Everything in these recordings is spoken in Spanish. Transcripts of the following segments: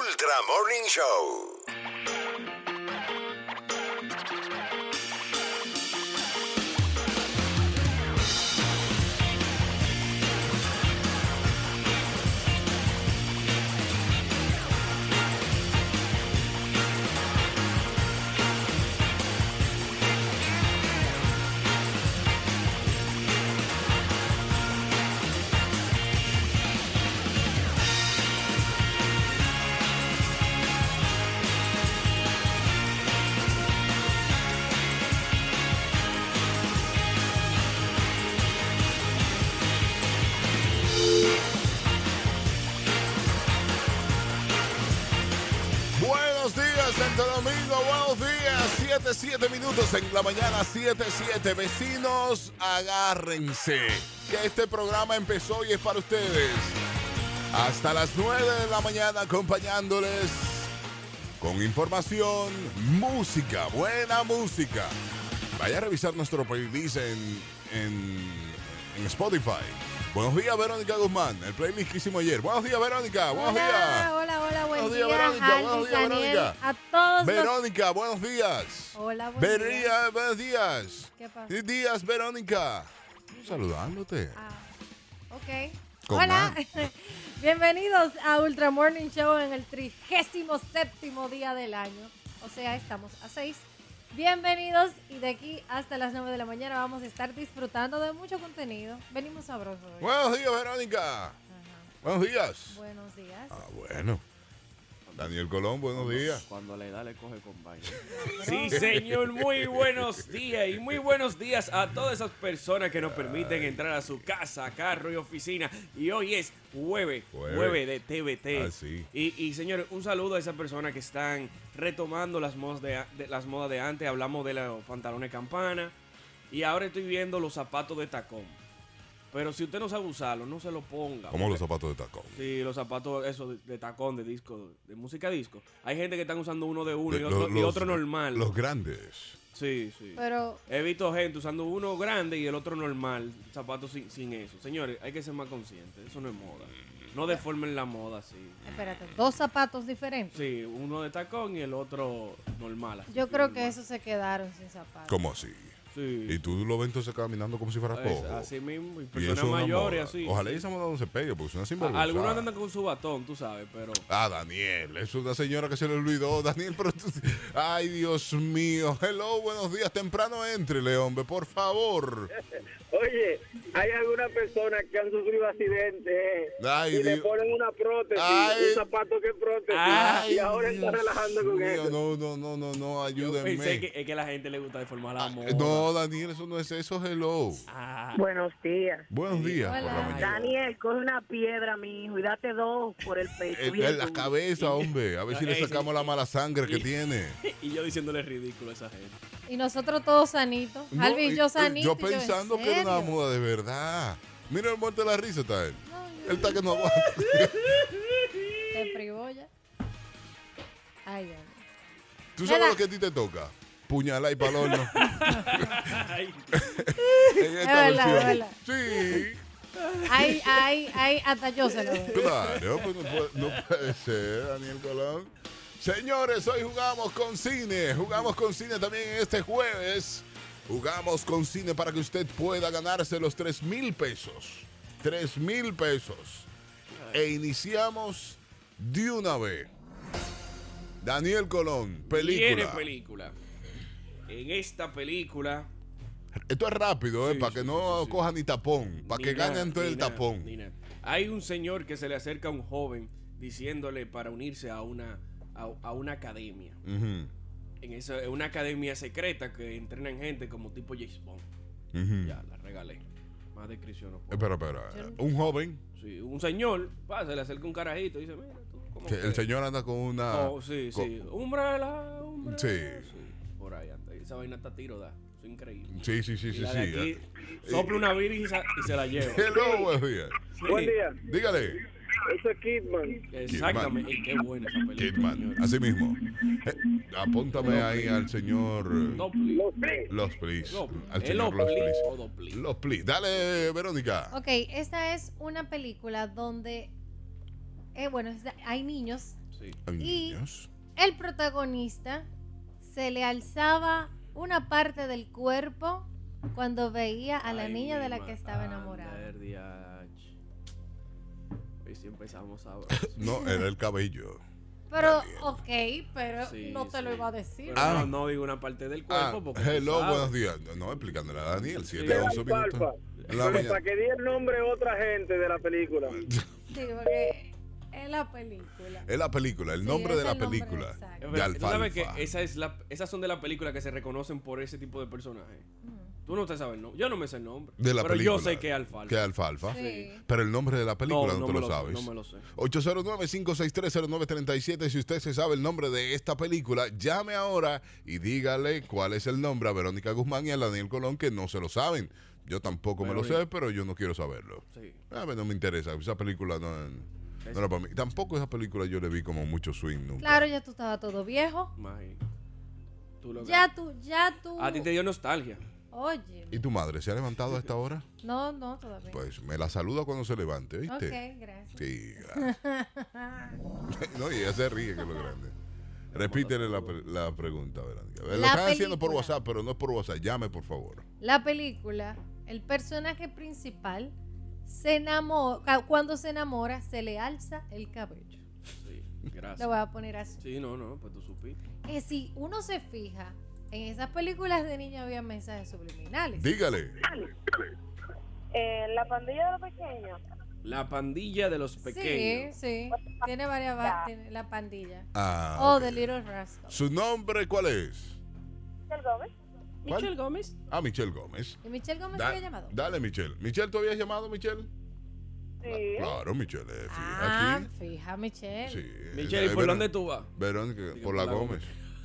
Ultra Morning Show. 7, 7 minutos en la mañana. 7, 7. Vecinos, agárrense. Que este programa empezó y es para ustedes. Hasta las 9 de la mañana acompañándoles con información, música, buena música. Vaya a revisar nuestro playlist en, en, en Spotify. Buenos días, Verónica Guzmán. El playlist que hicimos ayer. Buenos días, Verónica. Buenos hola, días. Hola, hola, buen Buenos día, días, Verónica, buenos días, Daniel, Verónica. a todos los... Verónica, buenos días. Hola, buen día. Vería, buenos días. ¿Qué pasa? Días, Verónica. Saludándote. Ah, ok. Con Hola, bienvenidos a Ultra Morning Show en el trigésimo séptimo día del año. O sea, estamos a seis. Bienvenidos y de aquí hasta las 9 de la mañana vamos a estar disfrutando de mucho contenido. Venimos sabrosos hoy. Buenos días, Verónica. Ajá. Buenos días. Buenos días. Ah, bueno. Daniel Colón, buenos días. Cuando la edad le coge con vaina. Sí, señor, muy buenos días y muy buenos días a todas esas personas que nos permiten entrar a su casa, carro y oficina. Y hoy es jueves, Jueves. jueves de TVT. Ah, sí. Y, y señores, un saludo a esas personas que están retomando las modas de, de- las modas de antes. Hablamos de los pantalones campana y ahora estoy viendo los zapatos de tacón. Pero si usted no sabe usarlo, no se lo ponga. Como los zapatos de tacón. Sí, los zapatos esos de, de tacón, de disco, de música disco. Hay gente que están usando uno de uno De- y, otro, los- y otro normal. Los grandes. Sí, sí. Pero He visto gente usando uno grande y el otro normal, zapatos sin, sin eso. Señores, hay que ser más conscientes. Eso no es moda. No deformen la moda así. espérate, dos zapatos diferentes. Sí, uno de tacón y el otro normal. así, Yo creo que esos se quedaron sin zapatos. ¿Cómo así? Sí. Y tú lo ves entonces caminando como si fuera Es cojo. así mismo. Y Y personas mayores así. Ojalá sí. esa moda no se pegue, porque es una sinvergüenza. Algunos andan con su batón, tú sabes, pero... Ah, Daniel, es una señora que se le olvidó. Daniel, pero tú... Ay, Dios mío. Hello, buenos días. Temprano entre, hombre, por favor. Oye, hay algunas personas que han sufrido accidentes eh, Ay, y le ponen una prótesis, Ay. un zapato que es prótesis, Ay, y ahora está Dios relajando con mío, eso. No, no, no, no, no, Yo ayúdenme. pensé que es que a la gente le gusta deformar la Ah, moda. no, Daniel, eso no es eso. Hello. Ah, Buenos días. Buenos días por la Hola. mañana. Daniel, coge una piedra, mi hijo, y date dos por el pecho. En, bien en la duro. cabeza, hombre. A ver si le sacamos la mala sangre que Y- tiene. y yo diciéndole ridículo a esa gente. Y nosotros todos sanitos. No, y- yo y sanito. Yo y ¿en pensando que era una moda de verdad. Mira el muerto de la risa, está él. No, Él está que no aguanta. Te privó ya. Ay, mío. ¿Tú sabes lo que a ti te toca? Puñalar y pa'l horno. Ay, en esta Es verdad, es versión. verdad. Sí, Ay, ay, ay, hasta yo se lo doy. claro. Pues no, puede, no puede ser, Daniel Colón. Señores, hoy jugamos con cine. Jugamos con cine también este jueves. Jugamos con cine para que usted pueda ganarse los 3 mil pesos. 3 mil pesos. E iniciamos de una vez. Daniel Colón, película. película. En esta película. Esto es rápido, ¿eh? Sí, para que sí, no coja ni tapón. Para ni que todo ni el tapón. Hay un señor que se le acerca a un joven diciéndole para unirse a una, a, a una academia. Ujú, En esa, una academia secreta que entrenan gente como tipo James Bond. Ya, la regalé. Más descripción no puedo. Espera, espera. Un joven. Sí, un señor, va, se le acerca un carajito y dice, mira, tú, ¿cómo que- el señor anda con una. Oh, sí, con- sí. Umbrella, umbrella. Sí. Por ahí anda. Esa vaina está a tiro, da. Eso es increíble. Sí, sí, sí, Y sí. la sí. aquí sopla una virgen y, se- y se la lleva. Hello, buenos días. Sí, Buen día, Dígale, eso es Kidman. Exactamente. Qué buena esa película. Kidman. señor. Así mismo. Eh, apúntame ahí al señor. eh, No, please. Los Blitz. Los Please. No, Al ¿es señor Los Please? Los Please. Dale, Verónica. Ok, esta es una película donde, eh, bueno, hay niños Sí. Ay, Y- niños. El protagonista se le alzaba una parte del cuerpo cuando veía a la Ay, niña de la que estaba enamorada. Si empezamos ahora. No, era el cabello. Pero, ok, pero Sí, no te lo iba a decir. Pero Ah. no, no digo una parte del Ah, cuerpo porque. tú hello, buenos días. No, explicándole a Daniel, 7 Sí. 11 minutos. Pero para que di el nombre a otra gente de la película. Sí, porque es la película. Es la película, el Sí, nombre de la película. exacto. Es De verdad, Tú sabes que alfalfa. esa es la, esas son de las películas que se reconocen por ese tipo de personajes. Tú no te sabes el nombre. Yo no me sé el nombre. De la pero película. yo sé que es alfalfa. Que es alfalfa. Sí. Pero el nombre de la película no, no te me lo, sé, sabes. No me lo sé. 809-5630937. Si usted se sabe el nombre de esta película, llame ahora y dígale cuál es el nombre a Verónica Guzmán y a Daniel Colón, que no se lo saben. Yo tampoco me lo sé, pero yo no quiero saberlo. Sí. A mí no me interesa. Esa película no, no era para mí. Tampoco esa película yo le vi como mucho swing nunca. Claro, ya tú estabas todo viejo. Imagínate. Tú lo que- Ya tú, ya tú. A ti te dio nostalgia. Oye. ¿Y tu madre se ha levantado a esta hora? No, no, todavía. Pues me la saluda cuando se levante, ok, ¿viste? gracias. Sí, gracias. no, y ella se ríe que es lo grande. Repítele la, pre- la pregunta, Verónica. Lo La están haciendo por película. WhatsApp, pero no es por WhatsApp. Llame, por favor. La película, el personaje principal se enamora, cuando se enamora se le alza el cabello. Sí. Lo Gracias. voy a poner así. Sí, no, no, pues tú supiste. Que si uno se fija, en esas películas de niños había mensajes subliminales. Dígale. Eh, la pandilla de los pequeños. La pandilla de los Sí, pequeños. sí. Tiene varias, va- tiene la pandilla. Ah, Oh, ok. The Little Rascal. ¿Su nombre cuál es? ¿El Gómez? ¿Cuál? Michelle Gómez. Ah, Michelle Gómez. ¿Y Michelle Gómez Da- había llamado? Dale, Michelle. ¿Michelle, ¿tú habías llamado, Michelle? Sí. Claro, Michelle. eh, fija Ah, aquí. fija Michelle. Sí. Michelle, ¿y Eh, por Verón- dónde tú vas? Verónica, por la Gómez.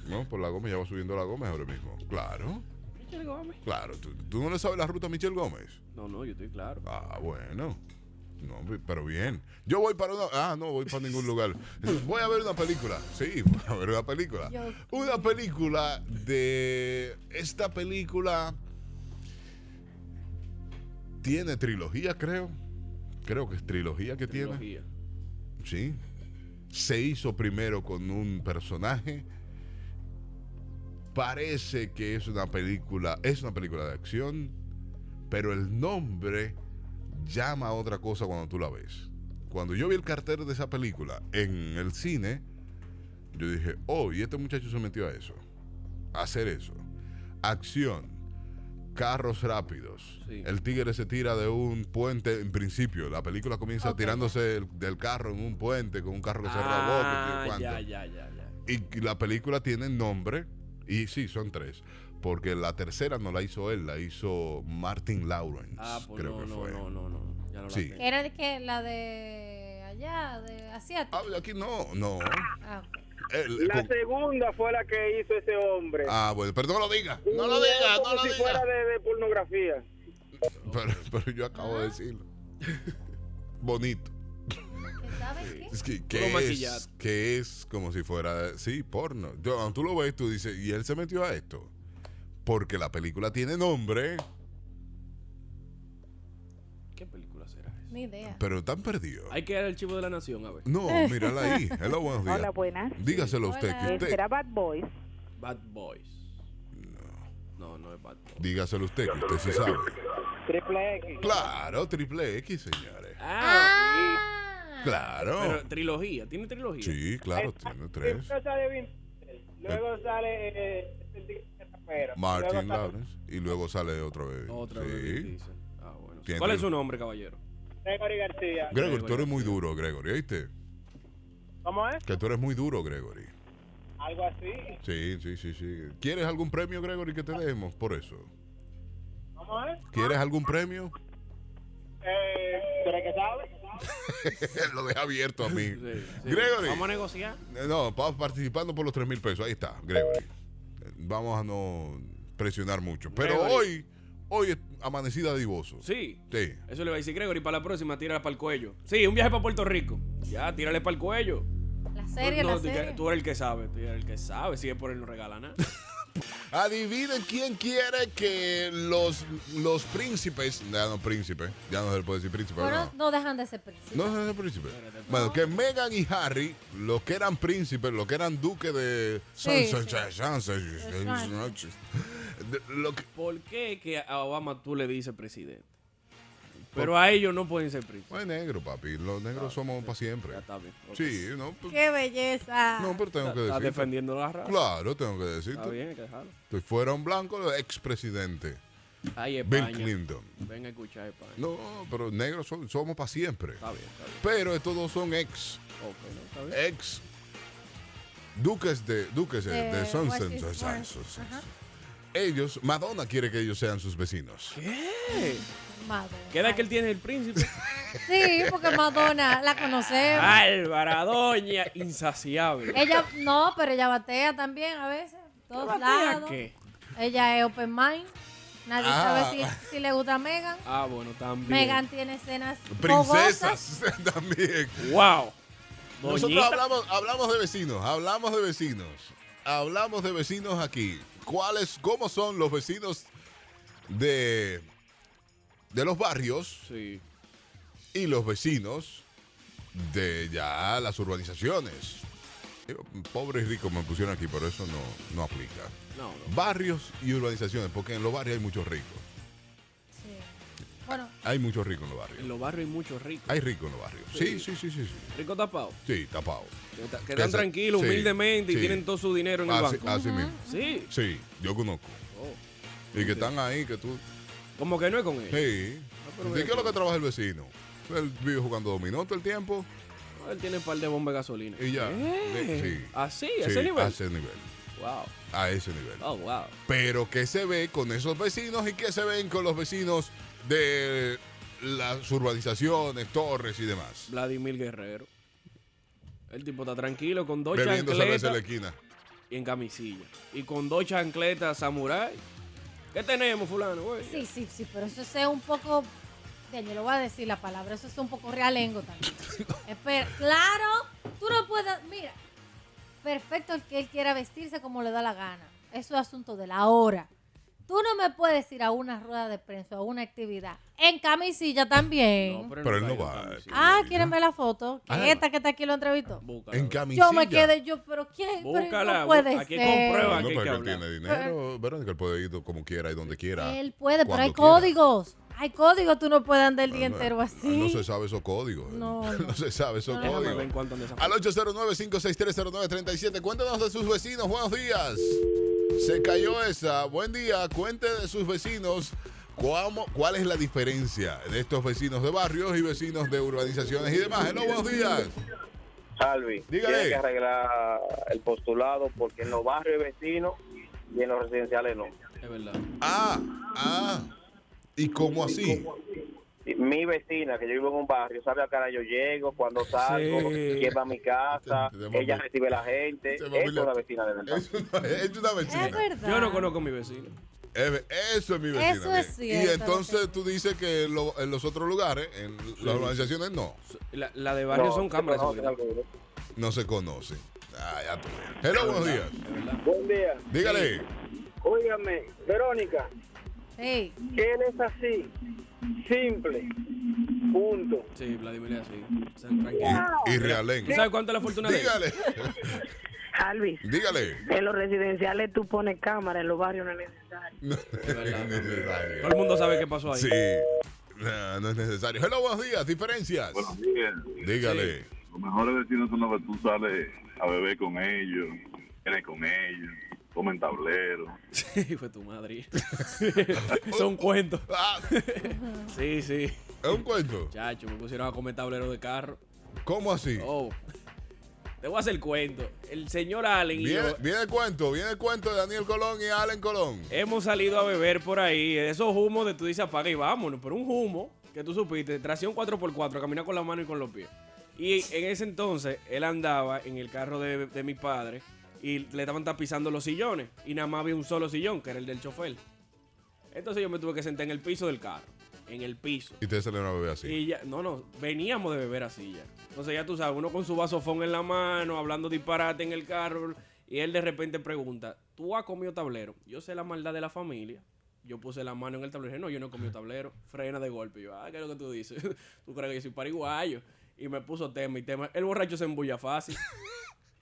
No, por la Gómez, ya va subiendo la Gómez ahora mismo. Claro, Michelle Gómez. claro. ¿Tú, tú no le sabes la ruta a Michelle Gómez? No, no, yo estoy claro. Ah, bueno. No, pero bien. Yo voy para una... Ah, no, voy para ningún lugar. Voy a ver una película. Sí, voy a ver una película. Una película de... Esta película tiene trilogía, creo. Creo que es trilogía que tiene. Trilogía. Sí. Se hizo primero con un personaje. Parece que es una película, es una película de acción, pero el nombre llama a otra cosa cuando tú la ves. Cuando yo vi el cartel de esa película en el cine, yo dije, oh, y este muchacho se metió a eso, a hacer eso. Acción, carros rápidos. Sí. El tigre se tira de un puente en principio. La película comienza tirándose del, del carro en un puente con un carro que se Ah, sé cuánto. ya, ya, ya, y la película tiene nombre, y sí, son tres. Porque la tercera no la hizo él, la hizo Martin Lawrence. Ah, pues creo no, que no, fue. no, no, no. Ya no la Sí. Que era el que la de allá, de asiático. Ah, aquí no, no. Ah, ok. El- La con- segunda fue la que hizo ese hombre. ah, bueno, pero no lo diga. No lo diga, no lo si diga. fuera de, de pornografía. Pero, pero yo acabo de decirlo. Bonito. ¿Que ¿Sabes qué? Es que, que maquillado. es, que es como si fuera, sí, porno. Yo, cuando tú lo ves, tú dices, ¿y él se metió a esto? Porque la película tiene nombre, ¿Qué película será esa? Ni idea. pero tan perdido. Hay que ir al archivo de la nación, a ver. No, mírala ahí. Hello, buenos días. Hola, buenas. Dígaselo a usted, Hola. que usted, era Bad Boys. Bad Boys. No, no es Bad Boys. dígaselo usted, que usted sí sabe. Triple X. Claro, triple X, señores. Ah, Ah. Claro. pero trilogía. ¿Tiene trilogía? Sí, claro, tiene tres. Luego sale eh, Martin Lawrence. Y luego sale otra vez. Otra sí. vez dice. Ah, bueno. Tiene ¿Cuál es su nombre, caballero? Gregory García. Gregory, tú eres muy duro, Gregory, ¿oíste? ¿Cómo es? Que tú eres muy duro, Gregory. Algo así. Sí, sí, sí, sí. ¿Quieres algún premio, Gregory, que te demos por eso? ¿Cómo es? ¿Quieres algún premio? Eh, ¿Tú eres que sabes? Lo deja abierto a mí. Sí, sí. Gregory. Vamos a negociar. No, pa- participando por los 3 mil pesos. Ahí está, Gregory. Vamos a no presionar mucho. Pero Gregory. hoy, hoy es amanecida divoso. Sí. Sí. Eso le va a decir Gregory para la próxima, tírala para el cuello. Sí, un viaje para Puerto Rico. Ya, tírale para el cuello. La serie, No, la tú- serie. Tú eres el que sabe, tú eres el que sabe. Si es por él no regala nada. Adivinen quién quiere que los, los príncipes, ya no príncipe, ya no se le puede decir príncipe, Bueno, no. no dejan de ser príncipes. No es el príncipe. Bueno, que Meghan y Harry, los que eran príncipes, los que eran duques de Sí, Sunset- sí. Sunset- Sunset. de- lo que- ¿Por qué que a Obama tú le dices presidente? Pero a ellos no pueden ser príncipes. No es negro, papi. Los negros somos para siempre. Ya está bien. ok. Sí, no, pues- ¡Qué belleza! no, pero tengo que Está decir. defendiendo la raza. Claro, tengo que Está decirte. bien, hay que dejarlo. Si fuera un blanco, expresidente. Ahí Bill España. Clinton. Ven a escuchar España. No, pero negros son- somos para siempre. Está bien, está bien. Pero estos dos son ex, Ok, no, está bien. ex duques de, duques de, De de Sunset. Washington. Sunset. Ajá. Ellos, Madonna quiere que ellos sean sus vecinos. ¿Qué? Madonna. ¿Qué edad que él tiene el príncipe? Sí, porque Madonna la conocemos. Álvara, doña, insaciable. Ella, no, pero ella batea también a veces. Todos ¿Batea lados. qué? Ella es open mind. Nadie Ah. sabe si, si le gusta a Megan. Ah, bueno, también. Megan tiene escenas Princesas también. Wow. Nosotros hablamos, hablamos de vecinos, hablamos de vecinos, hablamos de vecinos aquí. ¿Cuáles, cómo son los vecinos de, de los barrios Sí. y los vecinos de ya las urbanizaciones? Pobre y rico me pusieron aquí, pero eso no, no aplica. No, no. Barrios y urbanizaciones, porque en los barrios hay muchos ricos. Sí. Bueno, Hay muchos ricos en los En barrios. los barrios hay muchos ricos. Hay ricos en los barrios. Sí, sí, sí, sí. Sí, Ricos tapados. sí tapado. Que, ta- que Que están tranquilos, sí, humildemente y sí. tienen todo su dinero en el Así, banco. así mismo. Sí. Sí, yo conozco. Oh. Y que están ahí, que tú. Como que no es con ellos. Sí. ¿De mira qué es lo que- que trabaja el vecino? Él vive jugando dominó todo el tiempo Él tiene un par de bombas de gasolina. y ya. Sí. Así, Sí, a ese nivel. A ese nivel. Wow. A ese nivel. Oh, wow. Pero ¿qué se ve con esos vecinos y qué se ven con los vecinos de las urbanizaciones, torres y demás? Vladimir Guerrero. El tipo está tranquilo con dos cerveza en la chancletas esquina. y en camisilla. Y con dos chancletas samurai. ¿Qué tenemos, fulano? güey? sí, sí, sí, pero eso es un poco. Yo le voy a decir la palabra, eso es un poco realengo también. Espera, claro, tú no puedes. Mira, perfecto el que él quiera vestirse como le da la gana. Eso es asunto de la hora. Tú no me puedes ir a una rueda de prensa o a una actividad en camisilla también. No, Pero él no va. ah, ¿quieren ver la foto? Que Ah. esta que está aquí lo entrevistó. Búscala. En camisilla. Yo me quedé, yo, pero ¿quién? Búscala, no puede aquí ser. comprueba. No, que que él tiene dinero, Verónica, él puede ir como quiera y donde quiera. Él puede, pero hay quiera. códigos. Hay códigos, tú no puedes andar el día No, entero no, así. No se sabe esos códigos. No, no. no. se sabe esos códigos. Al foto. 809-56309-37. Cuéntanos de sus vecinos. Buenos días. Se cayó esa. Buen día. Cuente de sus vecinos. ¿Cómo- ¿Cuál es la diferencia de estos vecinos de barrios y vecinos de urbanizaciones y demás? Hello, buenos días. Salvi, Dígale. tiene que arreglar el postulado porque en los barrios vecinos y en los residenciales no. Es verdad. Ah, ah. ¿Y cómo así? Y Mi vecina, que yo vivo en un barrio, sabe a cara yo llego, cuando salgo, Sí. quién va a mi casa, ella recibe a la gente. te- Esa es una vecina de verdad. Es una, es una vecina. Es verdad. Yo no conozco a mi vecino. Es- Eso es mi vecina. Eso es cierto, Y entonces tú dices que lo- en los otros lugares, en las urbanizaciones, no. La, la de barrio No, son cámaras no, se conocen. Ah, ya tú. Hello, buenos días. Buen día. Dígale. Óigame, Verónica, Sí. que él es así, simple, punto. Sí, Vladimir es así. Y, y realengo. ¿Tú sabes cuánto es la fortuna de él? Dígale. Alvis, Dígale. en los residenciales tú pones cámara, en los barrios no es necesario. No, Es verdad, no es necesario. Todo el mundo sabe qué pasó ahí. Sí. No, no es necesario. Hello, buenos días. Diferencias. Buenos días. Dígale. Los mejores vecinos son los que tú sales a beber con ellos, vienes con ellos, comen tablero. Sí, fue tu madre. Son cuentos. Sí, sí. es un cuento. Chacho, me pusieron a comer tablero de carro. ¿Cómo así? Oh. Te voy a hacer el cuento. El señor Allen y Viene, yo viene el cuento. Viene el cuento de Daniel Colón y Allen Colón. hemos salido a beber por ahí. Esos humos de tú dices apaga y vámonos. Pero un humo que tú supiste, tracción 4x4, caminar con la mano y con los pies. Y en ese entonces él andaba en el carro de, de mi padre y le estaban tapizando los sillones. Y nada más había un solo sillón, que era el del chofer. Entonces yo me tuve que sentar en el piso del carro. En el piso. Y ustedes salieron a beber así. Y ya, no, no, veníamos de beber así ya. Entonces ya tú sabes, uno con su vasofón en la mano, hablando disparate en el carro, y él de repente pregunta, tú has comido tablero. Yo sé la maldad de la familia. Yo puse la mano en el tablero y dije, no, yo no he comido tablero. Frena de golpe. Y yo, ah, ¿qué es lo que tú dices? tú crees que yo soy pariguayo. Y me puso tema y tema. El borracho se embulla fácil.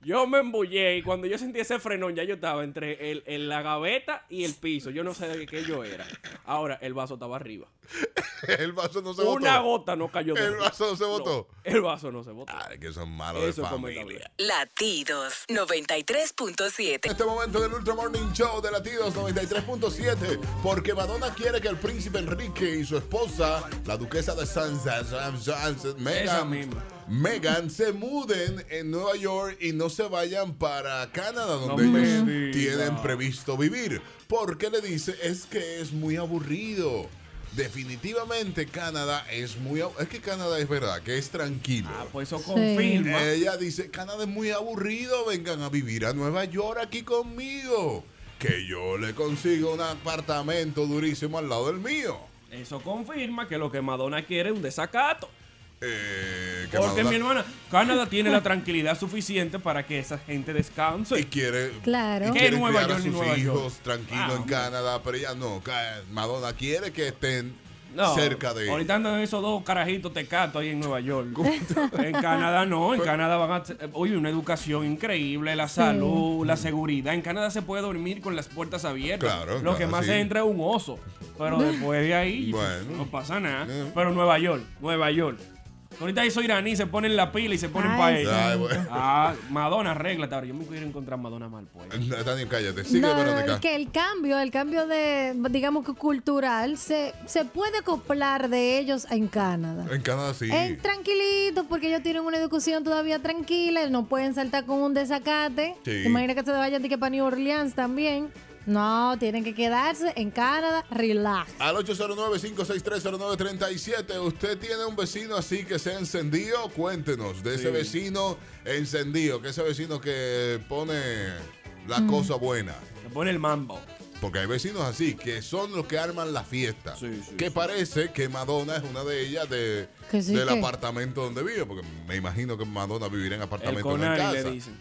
Yo me embullé y cuando yo sentí ese frenón ya yo estaba entre el, el- la gaveta y el piso. Yo no sé de qué yo era. Ahora, el vaso estaba arriba. El vaso no se Una botó. gota no cayó. de El arriba. vaso no se botó. el vaso no se botó. Ay, que son malos Eso de familia. Latidos 93.7. En este momento del Ultra Morning Show de Latidos 93.7, porque Madonna quiere que el príncipe Enrique y su esposa, la duquesa de Sunset, Esa Megan, misma. Megan, se muden en Nueva York y no se vayan para Canadá, donde ellos tienen previsto vivir. Porque le dice, es que es muy aburrido. Definitivamente Canadá es muy... Es que Canadá es verdad, que es tranquilo. Ah, pues eso confirma. Ella dice, Canadá es muy aburrido, vengan a vivir a Nueva York aquí conmigo. Que yo le consigo un apartamento durísimo al lado del mío. Eso confirma que lo que Madonna quiere es un desacato. Eh, que Porque Madonna- mi hermana, Canadá tiene la tranquilidad suficiente para que esa gente Y descanse. quiere, Claro. y ¿Qué quiere Nueva criar a York ni sus Nueva hijos York? tranquilo Ah, en. Canadá, pero ella no. Madonna quiere que estén No, cerca de Ahorita andan esos dos carajitos tecatos ahí en Nueva York. en Canadá no, en Canadá van a... Oye, una educación increíble, la salud, la seguridad. En Canadá se puede dormir con las puertas abiertas. Claro, Lo que más sí. se entra es un oso. Pero después de ahí Bueno. no pasa nada. Eh. Pero Nueva York, Nueva York. Ahorita esos iraní se ponen la pila y se ponen para bueno. Ah, Madonna, arréglate ahora. Yo me quiero encontrar Madonna mal, pues. Daniel, cállate. Sigue, No, Verónica. que el cambio, el cambio de, digamos que cultural, se, se puede acoplar de ellos en Canadá. En Canadá sí. En tranquilito, porque ellos tienen una educación todavía tranquila, no pueden saltar con un desacate. Sí. Imagina que se vayan de que para New Orleans también. No, tienen que quedarse en Canadá, relax. Al 809-5630937, ¿usted tiene un vecino así que sea encendido? Cuéntenos de ese vecino encendido, que ese vecino que pone la Mm. cosa buena. Se pone el mambo. Porque hay vecinos así, que son los que arman la fiesta. Sí, sí, que sí. parece que Madonna es una de ellas de, Que sí, del que- apartamento donde vive. Porque me imagino que Madonna vivirá en apartamento en casa. le dicen.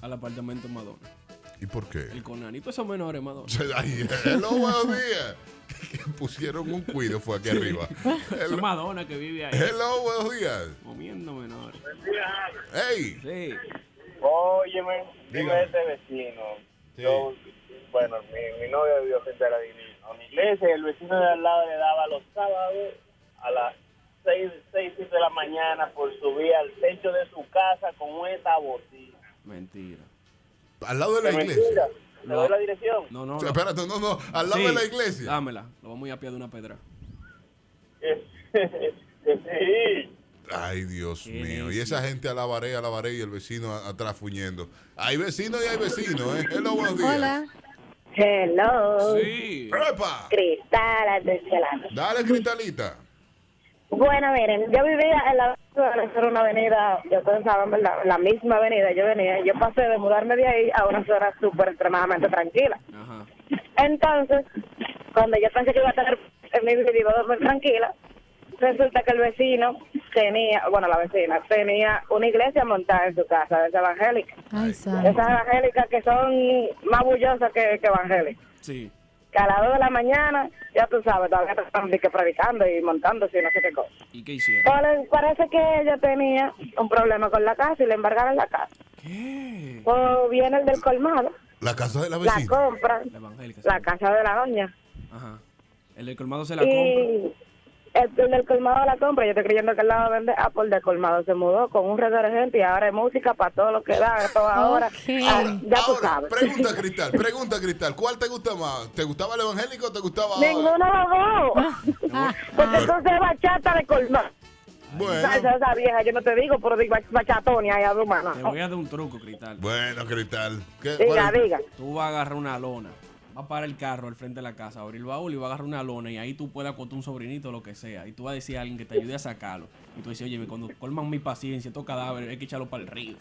Al apartamento Madonna. ¿Y por qué? El Conani. Todos esos menores, Madonna. Hello, buenos días. Que pusieron un cuido, fue aquí arriba. Hello, Madonna que vive ahí. hello, buenos días. Comiendo menores. Hey. Sí. Óyeme, Diga. dime este vecino. Sí. Yo, bueno, mi, mi novia vivió frente a la, a una iglesia el vecino de al lado le daba los sábados a las 6, 6 7 de la mañana por subir al techo de su casa con esta bocina. Mentira. Al lado de la ¿Es iglesia. No. doy la dirección? No, no. O sea, espérate, no, no, al lado Sí, de la iglesia. Dámela. Lo vamos a ir a pie de una pedra. sí. Ay, Dios mío. Y esa gente alabaré, alabaré y el vecino atrás fuñendo. Hay vecinos y hay vecinos, ¿eh? Hello, buenos días. Hola. Hello. Sí. ¡Epa! Cristal. Dale, Cristalita. Bueno, miren, yo vivía en la era una avenida, yo ustedes saben, ¿verdad? La misma avenida, yo venía, yo pasé de mudarme de ahí a una zona súper extremadamente tranquila. Ajá. Entonces, cuando yo pensé que iba a tener en mi vida iba a dormir tranquila, resulta que el vecino tenía, bueno, la vecina tenía una iglesia montada en su casa, de esa evangélica. Ay, Esas evangélicas que son más bullosas que, que evangélicas. Sí. Que a las 2 de la mañana, ya tú sabes, todavía que predicando y montándose y no sé qué cosa. ¿Y qué hicieron? Pues, parece que ella tenía un problema con la casa y le embargaron la casa. ¿Qué? Pues viene el del colmado, La casa de la la vecina. compra, La evangélica. la sí. casa de la doña. Ajá. El del colmado se la compra. Y el, el del colmado la compra, yo estoy creyendo que él la va a vender. Ah, el del colmado se mudó con un gente y ahora hay música para todo lo que da, a toda hora. Ok. Ah, Ahora, ya tú ahora, sabes. pregunta, Cristal, pregunta, Cristal. ¿Cuál te gusta más? ¿Te gustaba el evangélico o te gustaba...? Ninguno de los dos. Porque entonces es bachata de colmado. Bueno, Esa, esa vieja, yo no te digo, pero digo bachatonia y a mano. Te voy a dar un truco, Cristal. bueno, Cristal. ¿Qué- Diga, diga. Tú vas a agarrar una lona. Va a parar el carro al frente de la casa, abrir el baúl y va a agarrar una lona y ahí tú puedes acotar un sobrinito o lo que sea. Y tú vas a decir a alguien que te ayude a sacarlo. Y tú dices, oye, cuando colman mi paciencia, estos cadáveres hay que echarlo para el río.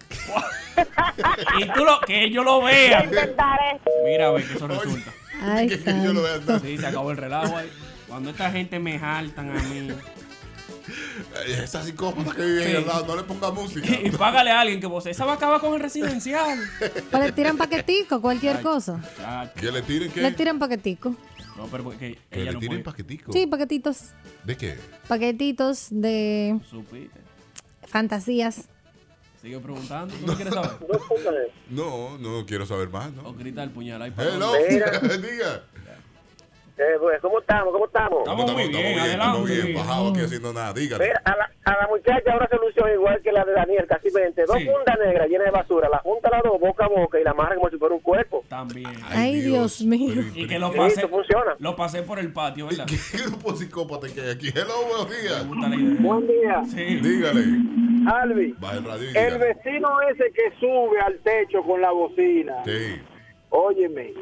y tú lo, que ellos lo vean. Mira, a ver que eso resulta. Ay, que, que yo lo vea. Sí, se acabó el relajo ahí. Cuando esta gente me jaltan a mí. Eh, Esa psicópata que vive ahí Sí. al lado, no le ponga música. Y págale a alguien que vos esa va a acabar con el residencial. Pues le tiran paquetico, cualquier cosa. Chacho. Que le tiren que. Le tiran paquetico. No, pero porque Que ella le no tiren puede. paquetico. Sí, paquetitos. ¿De qué? Paquetitos de Supiste. fantasías. Sigue preguntando. ¿Tú no quieres saber? No, no quiero saber más, O ¿no? grita el puñal ahí para Hello, Mira. diga. Eh, pues, ¿cómo estamos? ¿Cómo estamos? Estamos muy bien, estamos bien, adelante. bajado aquí haciendo nada, dígale. Mira, a la, a la muchacha una solución igual que la de Daniel, casi 20. Dos Sí. fundas negras llenas de basura, la junta las dos boca a boca y la amarra como si fuera un cuerpo. También. Ay, Dios mío. pero- Y que pero- lo pasé. funciona. Lo pasé por el patio, ¿verdad? ¿Qué grupo psicópata que hay aquí? Hello, buenos días. la idea. Buen día, Sí. Dígale. Albi. El radio El vecino ese que sube al techo con la bocina, Sí. óyeme,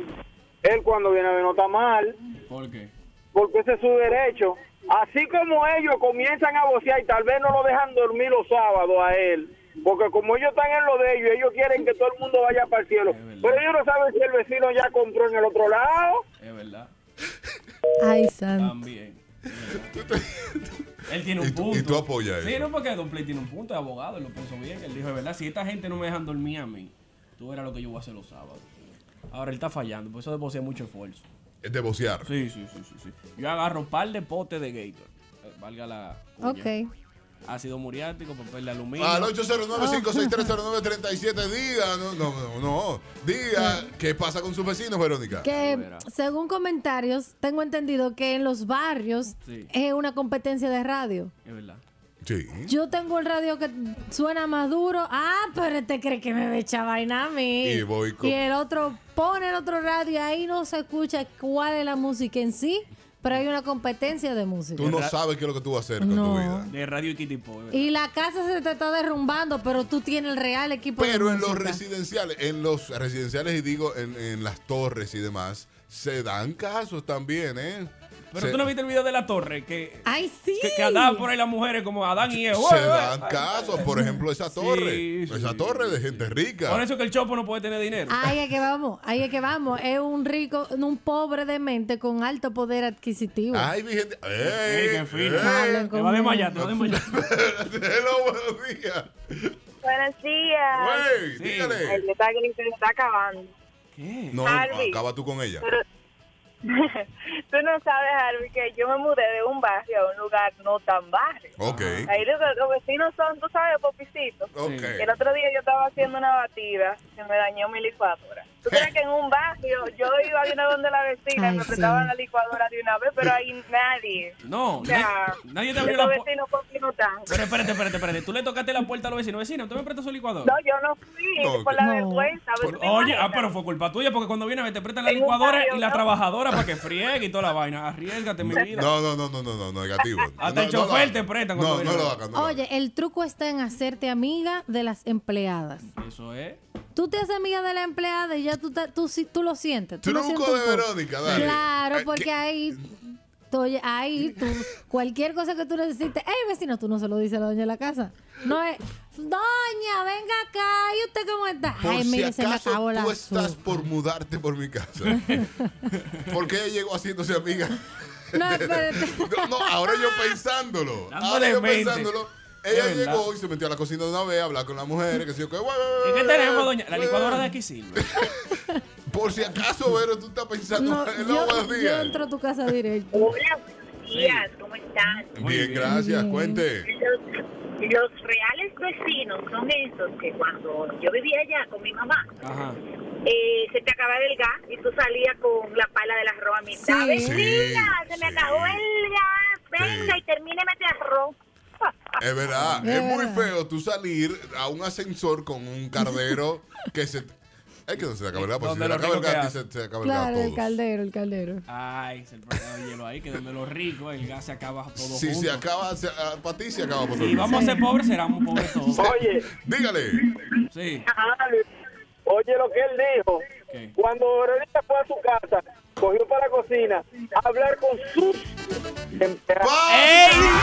él cuando viene a ver no está mal, ¿Por qué? porque ese es su derecho. Así como ellos comienzan a vocear y tal vez no lo dejan dormir los sábados a él, porque como ellos están en lo de ellos, ellos quieren que todo el mundo vaya para el cielo. Es. Pero ellos no saben si el vecino ya compró en el otro lado. Es verdad. Ay, santo. También. Es. Él tiene un Y tú- punto. y tú apoyas Sí, eso. no, porque Don Play tiene un punto de abogado, él lo pensó bien. Él dijo, de verdad, si esta gente no me dejan dormir a mí, tú verás lo que yo voy a hacer los sábados. Ahora él está fallando, por eso debo mucho esfuerzo. Es de vocear. Sí, sí, sí, sí, sí. Yo agarro un par de potes de Gator. eh, valga la. cuña. Ok. Ácido muriático, papel de aluminio. Al 809-56309-37, diga, no, no, no, no, diga, ¿qué pasa con sus vecinos, Verónica? Que según comentarios, tengo entendido que en los barrios Sí. es una competencia de radio. Es verdad. Sí. Yo tengo el radio que suena más duro. Ah, pero este cree que me ve echar vaina a mí. Y voy con- Y el otro pone el otro radio y ahí no se escucha cuál es la música en sí, pero hay una competencia de música. Tú no sabes qué es lo que tú vas a hacer con No. tu vida. De radio y. Y la casa se te está derrumbando, pero tú tienes el real equipo Pero de en los residenciales, en los residenciales y digo en, en las torres y demás, se dan casos también, ¿eh? Pero se, tú no viste el video de la torre que, Ay, sí. que, que andaban por ahí las mujeres como Adán y Eva. se dan casos, por ejemplo, esa torre, Sí, esa sí. torre de gente rica. Por eso que el chopo no puede tener dinero. Ahí es que vamos, ahí es que vamos. Es un rico, un pobre de mente con alto poder adquisitivo. Ay, mi gente. ¡Ey! Ey, qué fino. Te va a desmayar, te va a desmayar. Hello, buenos días. Buenos días. Güey, Sí. dígale. Le está, se está acabando. ¿Qué? No, Harvey. acaba tú con ella. Tú no sabes, Harvey, que yo me mudé de un barrio a un lugar no tan barrio. Ok, Ahí los, los vecinos son, tú sabes, popicitos. ok. El otro día yo estaba haciendo una batida, se me dañó mi licuadora. ¿Tú crees que en un barrio yo iba de una donde la vecina Ay, y me sí. prestaban la licuadora de una vez, pero ahí nadie. No, O sea, nadie, nadie te abrió la los puerta. Pero espérate, espérate, espérate. Tú le tocaste la puerta a los vecinos. Vecino, ¿tú me prestas su licuador? No, yo no fui No, por la No. vergüenza. ¿ves? ¿Tú te Oye, ah, pero fue culpa tuya porque cuando viene a ver te prestan la licuadora barrio, y la ¿no? trabajadora para que friegue y toda la vaina. Arriesgate, mi vida. No, no, no, no, no, no, negativo. Hasta No, el no chofer te prestan No, cuando no viene lo a- hagas. no Oye, el truco está en hacerte amiga de las empleadas. Eso es. Tú te haces amiga de la empleada y ya tú, te- tú, sí- tú lo sientes. Tú lo Truco sientes un de. Verónica, dale. Claro, Eh, porque ¿qué? ahí, ahí tú, cualquier cosa que tú necesites, hey vecino, tú no se lo dices a la doña de la casa. No es, doña, venga acá, ¿y usted cómo está? Por Ay, si mire, se me acabó la tú estás por mudarte por mi casa. Porque ella llegó haciéndose amiga. No, espérate. No, no, ahora yo pensándolo. Dándole Ahora yo mente. pensándolo. Ella verdad. llegó y se metió a la cocina de una vez a hablar con las mujeres. Que sí, que, ¿Y qué tenemos, doña? La licuadora de aquí sirve. Por si acaso, Vero, tú estás pensando No, en los yo, buenos yo días. entro a tu casa directo. Hola, buenos días, ¿cómo están? Muy Bien, bien. gracias. Bien. Cuente. Los, reales vecinos son esos que cuando yo vivía allá con mi mamá, Ajá. eh, se te acababa el gas y tú salías con la pala del arroz a mitad. Sí. Vecina, Sí, se me sí. acabó el gas, venga Sí. y termíneme este arroz. Es verdad, Es es muy verdad. feo tú salir a un ascensor con un cardero que se. Es que no se te acaba el gas, porque si Donde se le acaba el que se, se acaba el Claro, el caldero, el caldero. Ay, se le pone el hielo ahí, que donde los ricos el gas se acaba todo Si junto. se acaba se- ah, para ti, se acaba para todo. Si el vamos a ser pobres, seremos pobres todos. Oye, Dígale. Sí. oye lo que él dijo. ¿Qué? Cuando Verónica fue a su casa, cogió para la cocina a hablar con sus empleados.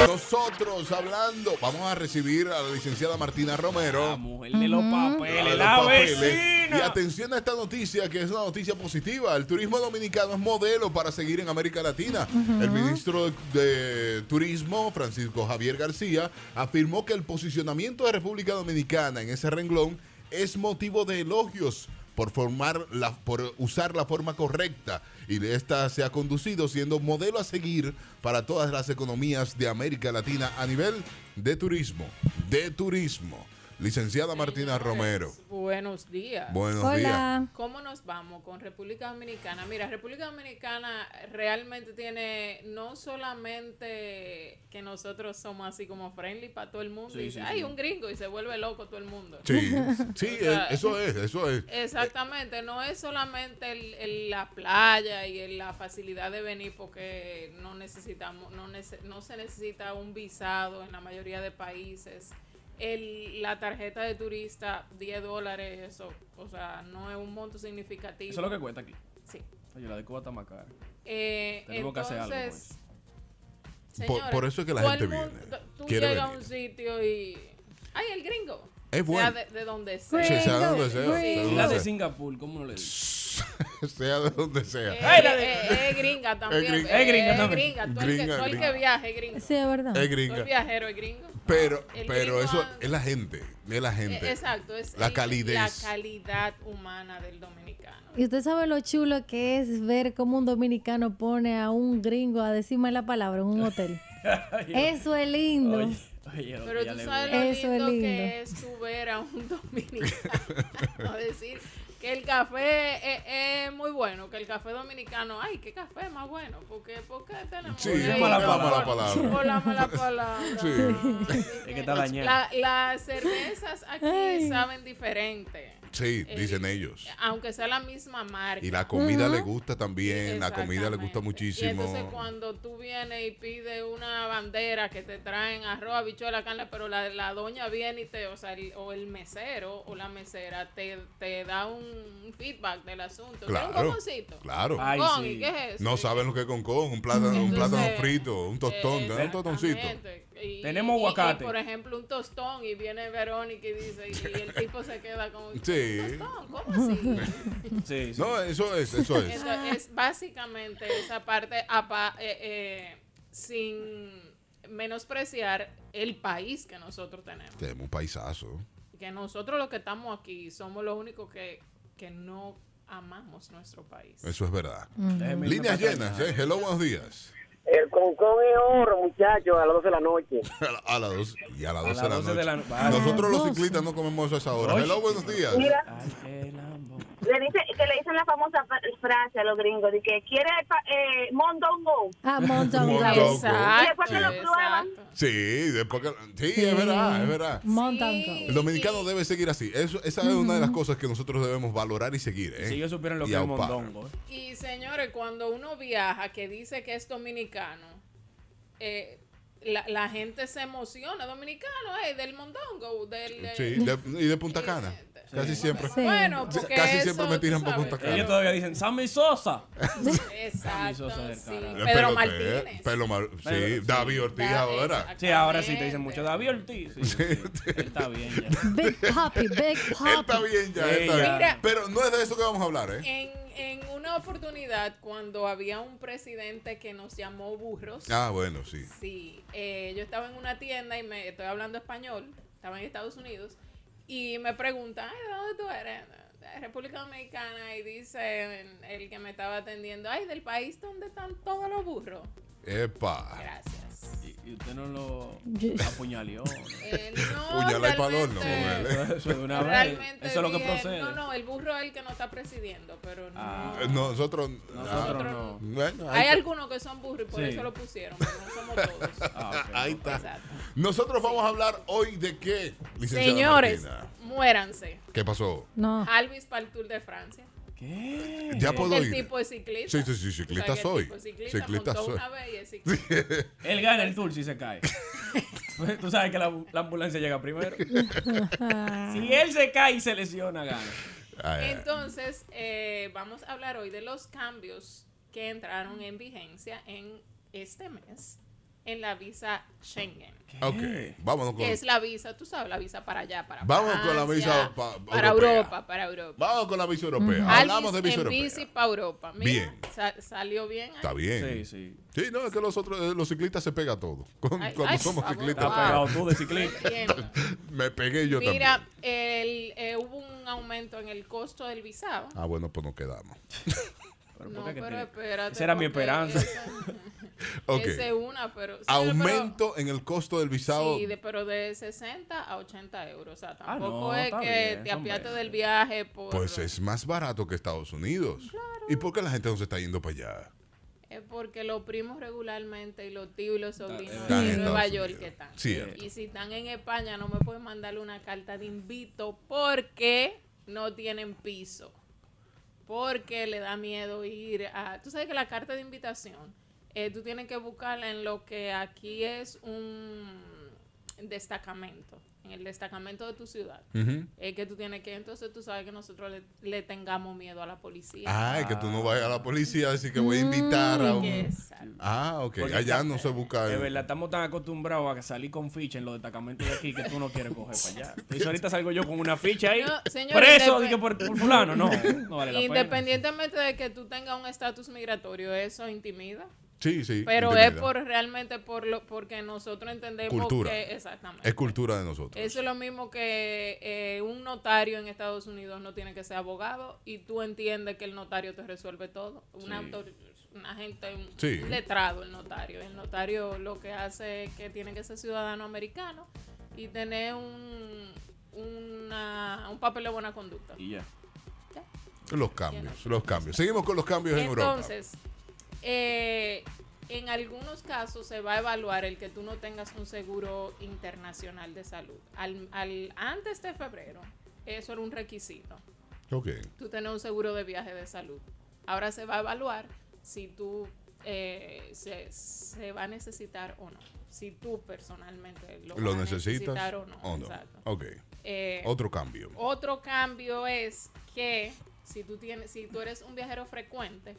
Nosotros hablando, vamos a recibir a la licenciada Martina La Romero. mujer de los La de papeles, los la papeles. vecina. Y atención a esta noticia, que es una noticia positiva. El turismo dominicano es modelo para seguir en América Latina. El ministro de, de Turismo, Francisco Javier García, afirmó que el posicionamiento de República Dominicana en ese renglón es motivo de elogios por formar la, por usar la forma correcta y esta se ha conducido siendo modelo a seguir para todas las economías de América Latina a nivel de turismo, de turismo. Licenciada Martina Señores, Romero. Buenos días. Buenos días. Hola. ¿Cómo nos vamos con República Dominicana? Mira, República Dominicana realmente tiene no solamente que nosotros somos así como friendly para todo el mundo Sí, y dice, sí, ay, sí. un gringo y se vuelve loco todo el mundo. Sí, sí, O sea, eh, eso es, eso es. Exactamente, no es solamente el- el- la playa y el- la facilidad de venir porque no necesitamos, no, nece- no se necesita un visado en la mayoría de países. El, la tarjeta de turista, 10 dólares, eso, o sea, no es un monto significativo. Eso es lo que cuesta aquí. Sí. Oye, la de Cuba está más cara. Eh, Tenemos que hacer algo entonces, Por- por eso es que la gente mundo- viene, Tú quiere llegas a un sitio y... ¡Ay, el gringo! Es Sea bueno. de, de donde Sí, sea. sea de donde sea, Gringo, sea de donde la de sea. Singapur, ¿cómo no le dices? sea de donde sea. Eh, de- eh, es gringa también. gringa. eh, Es gringa es también. gringa. Todo el que- Gringa, todo el que gringa. viaje es gringo. Sí, es verdad. Es Todo el gringa. viajero es gringo. Pero, El pero gringo eso es la gente, es la gente. Eh, Exacto, es La el- calidez. la calidad humana del dominicano. Y usted sabe lo chulo que es ver cómo un dominicano pone a un gringo a decirme la palabra en un hotel. Eso es lindo. Oye, oye, lo Pero tú sabes lo es lindo, lindo. que es tu ver a un dominicano decir que el café es, es muy bueno, que el café dominicano, ay, qué café más bueno, porque ¿por qué tenemos Sí, ir mala palabra. Por la mala palabra. Sí. Es que está dañado. La- las cervezas aquí Ay. saben diferente. Sí, Eh, dicen ellos. Aunque sea la misma marca. Y la comida le gusta también, la comida le gusta muchísimo. Y entonces cuando tú vienes y pides una bandera que te traen arroz, habichuela, carne, pero la, la doña viene y te, o sea, el, o el mesero o la mesera te, te da un feedback del asunto. ¿Quieres un Claro, coconcito? claro. Ay, Con, sí. ¿y qué es eso? No saben lo que es con con, un plátano, un plátano frito, un tostón, eh, ¿te da un tostoncito. Y- Tenemos y- y, aguacate. por ejemplo, un tostón y viene Verónica y dice, y el tipo se queda como, Sí. ¿un tostón? ¿Cómo así? Sí, sí. No, eso es, eso es. Eso es básicamente esa parte apa- eh, eh, sin menospreciar el país que nosotros tenemos. Tenemos un paisazo. Que nosotros los que estamos aquí somos los únicos que, que no amamos nuestro país. Eso es verdad. Déjeme irme Líneas llenas, ¿eh? Hello, buenos días. El concón es oro, muchachos, a las 12 de la noche. A las dos y a las A 12 las de la 12 de la noche. no-. Nosotros los ciclistas no comemos eso a esa hora. Hello, buenos días. Mira. Le dice, que le dicen la famosa fra- frase a los gringos de que quiere pa- eh, mondongo. Ah, Mondongo. Mondongo. Exacto, Y después que lo prueban. Sí, después que- sí, es verdad, es verdad. Mondongo. Sí. El dominicano debe seguir así. Eso, esa es una de las cosas que nosotros debemos valorar y seguir. ¿eh? Si ellos supieran lo Y que es mondongo. ¿eh? Y señores, cuando uno viaja que dice que es dominicano, eh, la, la gente se emociona. Dominicano, eh, del mondongo, del... Sí, de- y de Punta Cana. Casi siempre. Sí. Bueno, porque casi eso, siempre me tú tiran por sabes, Punta Cana. Ellos todavía dicen, Sammy Sosa. Exacto, Sosa del sí. carajo. Pedro pelotero, Martínez. Pelo Mar- sí, Pero-. David Ortiz ahora. Sí, ahora sí te dicen mucho. David Ortiz. Sí, sí, sí. Él está bien ya. Big Poppy, Big Él está bien ya, él está Ella. bien. Mira. Pero no es de eso que vamos a hablar, ¿eh? En, en una oportunidad, cuando había un presidente que nos llamó burros, Ah, bueno, sí. sí, eh, yo estaba en una tienda y me estoy hablando español, estaba en Estados Unidos, y me preguntan, "Ay, ¿de dónde tú eres? De República Dominicana, y dice el que me estaba atendiendo, ay, del país donde están todos los burros. Epa. Gracias. Y, y usted no lo apuñaleó. ¿no? Eh, no, Puñalada y pa'l horno realmente- con él, ¿eh? Eso es de una vez. Realmente Eso es lo que dije, procede. No, no, el burro es el que no está presidiendo, pero no. Ah. Eh, Nosotros. Nosotros ah, no. Bueno, Hay algunos que son burros y por Sí. eso lo pusieron, pero no somos todos. Ah, ok. ahí está. Exacto. Nosotros vamos a hablar hoy de qué, licenciada Señores, Martina? muéranse. ¿Qué pasó? No. Alvis para el Tour de Francia. ¿Qué? Ya puedo el ir. tipo es ciclista. Sí, sí, sí, ciclista O sea, que el soy. tipo ciclista, Ciclista soy. una vez y es ciclista. Él gana el tour si se cae. Tú sabes que la, la ambulancia llega primero. si él se cae y se lesiona, gana. Ay, ay. Entonces, eh, vamos a hablar hoy de los cambios que entraron en vigencia en este mes en la visa Schengen. Ok, vámonos con, Que es la visa, tú sabes, la visa para allá, para Vamos con la Francia, visa pa- para europea. Europa, para Europa. vamos con la visa europea. Alvis Hablamos de visa en europea. bici para Europa. Mira, Bien. sa- salió bien. ahí. Está bien. Sí, sí. Sí, no, es que los otros, eh, los ciclistas se pega todo. Con- Ay, Cuando ay, somos favor. ciclistas. Está pegado tú de ciclista. Me pegué yo Mira, también. el, eh, hubo un aumento en el costo del visado. Ah, bueno, pues nos quedamos. Pero No, ¿por qué que pero espérate. Esa era mi esperanza. Esa, Ok. esa es una, pero. sí, Aumento en el costo del visado. Sí, de- pero de 60 a 80 euros. O sea, Ah, tampoco no, es que bien, te 20. del viaje por. Pues es más barato que Estados Unidos. ¿Y por qué la gente no se está yendo para allá? Es porque los primos regularmente y los tíos y los sobrinos Están en en Nueva Estados York Unidos. que están. Cierto. Y si están en España, no me pueden mandarle una carta de invito porque no tienen piso. Porque le da miedo ir a... Tú sabes que la carta de invitación, eh, tú tienes que buscarla en lo que aquí es un destacamento. En el destacamento de tu ciudad. Es que tú tienes que... Entonces tú sabes que nosotros le, le tengamos miedo a la policía. Ay, que tú no vayas a la policía a decir que voy a invitar a un... Exacto. Ah, ok. Porque Allá está- no se busca... De verdad, estamos tan acostumbrados a salir con ficha en los destacamentos de aquí que tú no quieres coger para allá. Entonces, ahorita salgo yo con una ficha ahí. No, señor, preso, dije por, por fulano. No, no vale la pena. Independientemente de que tú tengas un estatus migratorio, eso intimida. Sí, sí. Pero es por realmente por lo porque nosotros entendemos Cultura. que exactamente. Es cultura de nosotros. Eso es lo mismo que eh, un notario en Estados Unidos no tiene que ser abogado y tú entiendes que el notario te resuelve todo. Una, Sí. autor- una gente, un, Sí. un letrado el notario. El notario lo que hace es que tiene que ser ciudadano americano y tener un, una- un papel de buena conducta. Y ya. Los cambios, los cambios. Seguimos con los cambios en Europa. Entonces, eh, en algunos casos se va a evaluar el que tú no tengas un seguro internacional de salud. Al, al- antes de febrero, eso era un requisito. Ok. Tú tener un seguro de viaje de salud. Ahora se va a evaluar si tú eh, se, se va a necesitar o no. Si tú personalmente lo, ¿Lo vas a necesitas necesitar o no. o no? Exacto. Ok. Eh, Otro cambio. otro cambio es que si tú tienes, si tú eres un viajero frecuente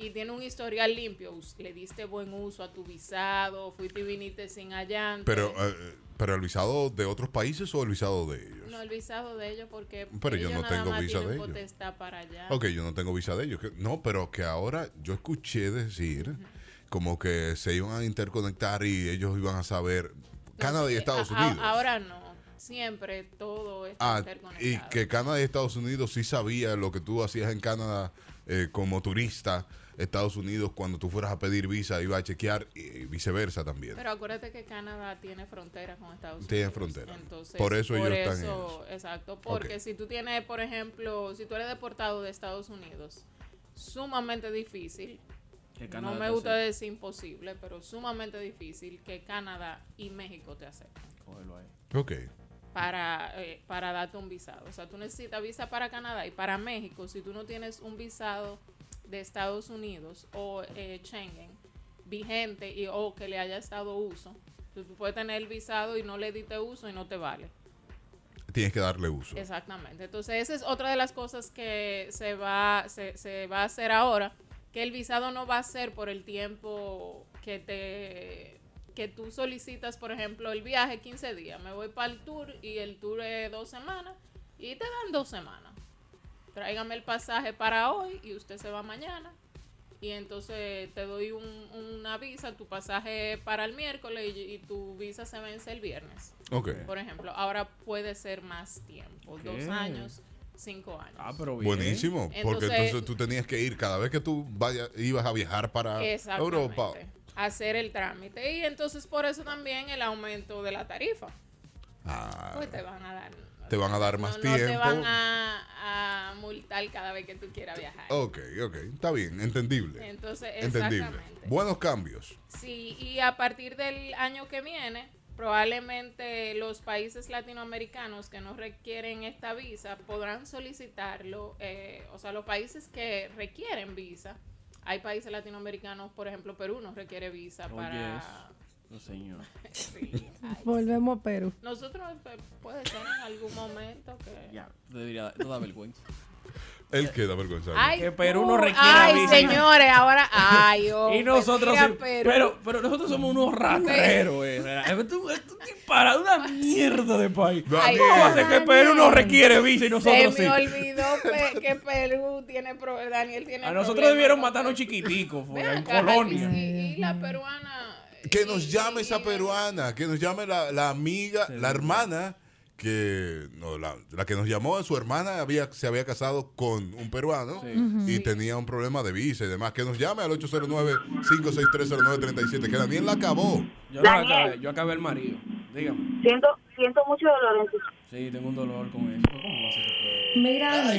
y tienes un historial limpio, le diste buen uso a tu visado, fuiste y viniste sin allante. Pero, eh, pero el visado de otros países o el visado de ellos. no el visado de ellos porque Pero yo no nada tengo más visa de ellos. para allá. Ok, yo no tengo visa de ellos. No, pero que ahora yo escuché decir como que se iban a interconectar y ellos iban a saber Canadá y Eh, Estados a- a- Unidos. ahora no. Siempre todo está Ah, interconectado. y que Canadá y Estados Unidos sí sabía lo que tú hacías en Canadá eh, como turista. Estados Unidos, cuando tú fueras a pedir visa, iba a chequear y viceversa también. Pero acuérdate que Canadá tiene frontera con Estados Unidos. Tiene frontera. Entonces, Por eso ellos están en eso. Exacto. Porque si tú tienes, por ejemplo, si tú eres deportado de Estados Unidos, sumamente difícil. No me gusta decir imposible, pero sumamente difícil que Canadá y México te acepten Cógelo ahí. Ok. para, eh, para darte un visado. O sea, tú necesitas visa para Canadá y para México. Si tú no tienes un visado de Estados Unidos o eh, Schengen vigente y, o que le haya estado uso, tú, tú puedes tener el visado y no le diste uso y no te vale. Tienes que darle uso. Exactamente. Entonces, esa es otra de las cosas que se va, se, se va a hacer ahora, que el visado no va a ser por el tiempo que te que tú solicitas, por ejemplo, el viaje 15 días. Me voy para el tour y el tour es dos semanas y te dan dos semanas. Tráigame el pasaje para hoy y usted se va mañana. Y entonces te doy un, una visa, tu pasaje para el miércoles y, y tu visa se vence el viernes. Ok. Por ejemplo, ahora puede ser más tiempo, ¿Qué? dos años, cinco años. Ah, pero bien. Buenísimo. porque Entonces- tú tenías que ir cada vez que tú vayas, ibas a viajar para. Europa. Hacer el trámite. Y entonces por eso también el aumento de la tarifa. Ah, Pues te van a dar. Te van a dar más no, No te van a, a multar cada vez que tú quieras viajar. ok, ok. Está bien, entendible. Entonces, entendible. exactamente. Buenos cambios. Sí, y a partir del año que viene, probablemente los países latinoamericanos que no requieren esta visa podrán solicitarlo, eh, o sea, los países que requieren visa, hay países latinoamericanos, por ejemplo, Perú no requiere visa Oye, para... eso. No, señor. Sí, ay, Volvemos a Perú. Nosotros eh, puede ser en algún momento que... Ya, debería, te da vergüenza. Él queda vergonzado. Ay, Que Perú tú, no requiere Ay, visa. señores, ahora. Ay, oh, Y nosotros, Perú. pero, pero nosotros somos unos rateros, eh. Esto esto es disparado, una mierda de país. Ay, ¿Cómo va a ser que Perú no requiere visa y Se nosotros me sí? olvidó pe- que Perú tiene pro- Daniel tiene A nosotros debieron matarnos chiquiticos, fue, en Colonia. Y, y la peruana. Que nos llame esa peruana, que nos llame la, la amiga, la hermana, que no, la, la que nos llamó, su hermana había, se había casado con un peruano y tenía un problema de visa y demás. Que nos llame al 809-5630937, que Daniel la acabó. Yo, no acabé, yo acabé el marido. Dígame. Siento, siento mucho dolor en tu Sí, tengo un dolor con eso. ¿Cómo va a ser que puedo? Mira,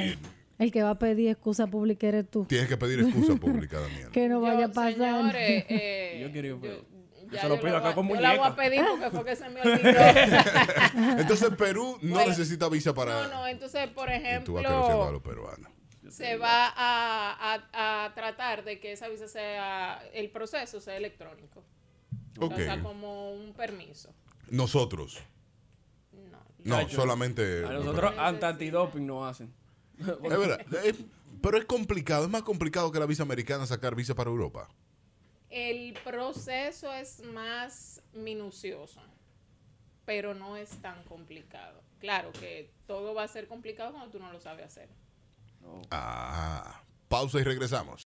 el que va a pedir excusa pública eres tú. Tienes que pedir excusa pública, Daniel. Que no vaya a pasar. Señores, eh, Yo quería, pero. Ya se lo pido la acá voy- con Yo la voy a muñeca. pedir porque fue que se me olvidó. Entonces Perú no Bueno. necesita visa para... No, no, entonces, por Y tú vas conociendo a ejemplo, los peruanos. se va a, a- a tratar de que esa visa sea, el proceso sea electrónico. O sea, como un permiso. Nosotros. No, solamente... A nosotros hasta antidoping no hacen. Es verdad. es- pero es complicado, es más complicado que la visa americana sacar visa para Europa. El proceso es más minucioso, pero no es tan complicado. Claro que todo va a ser complicado cuando tú no lo sabes hacer. Ah, pausa y regresamos.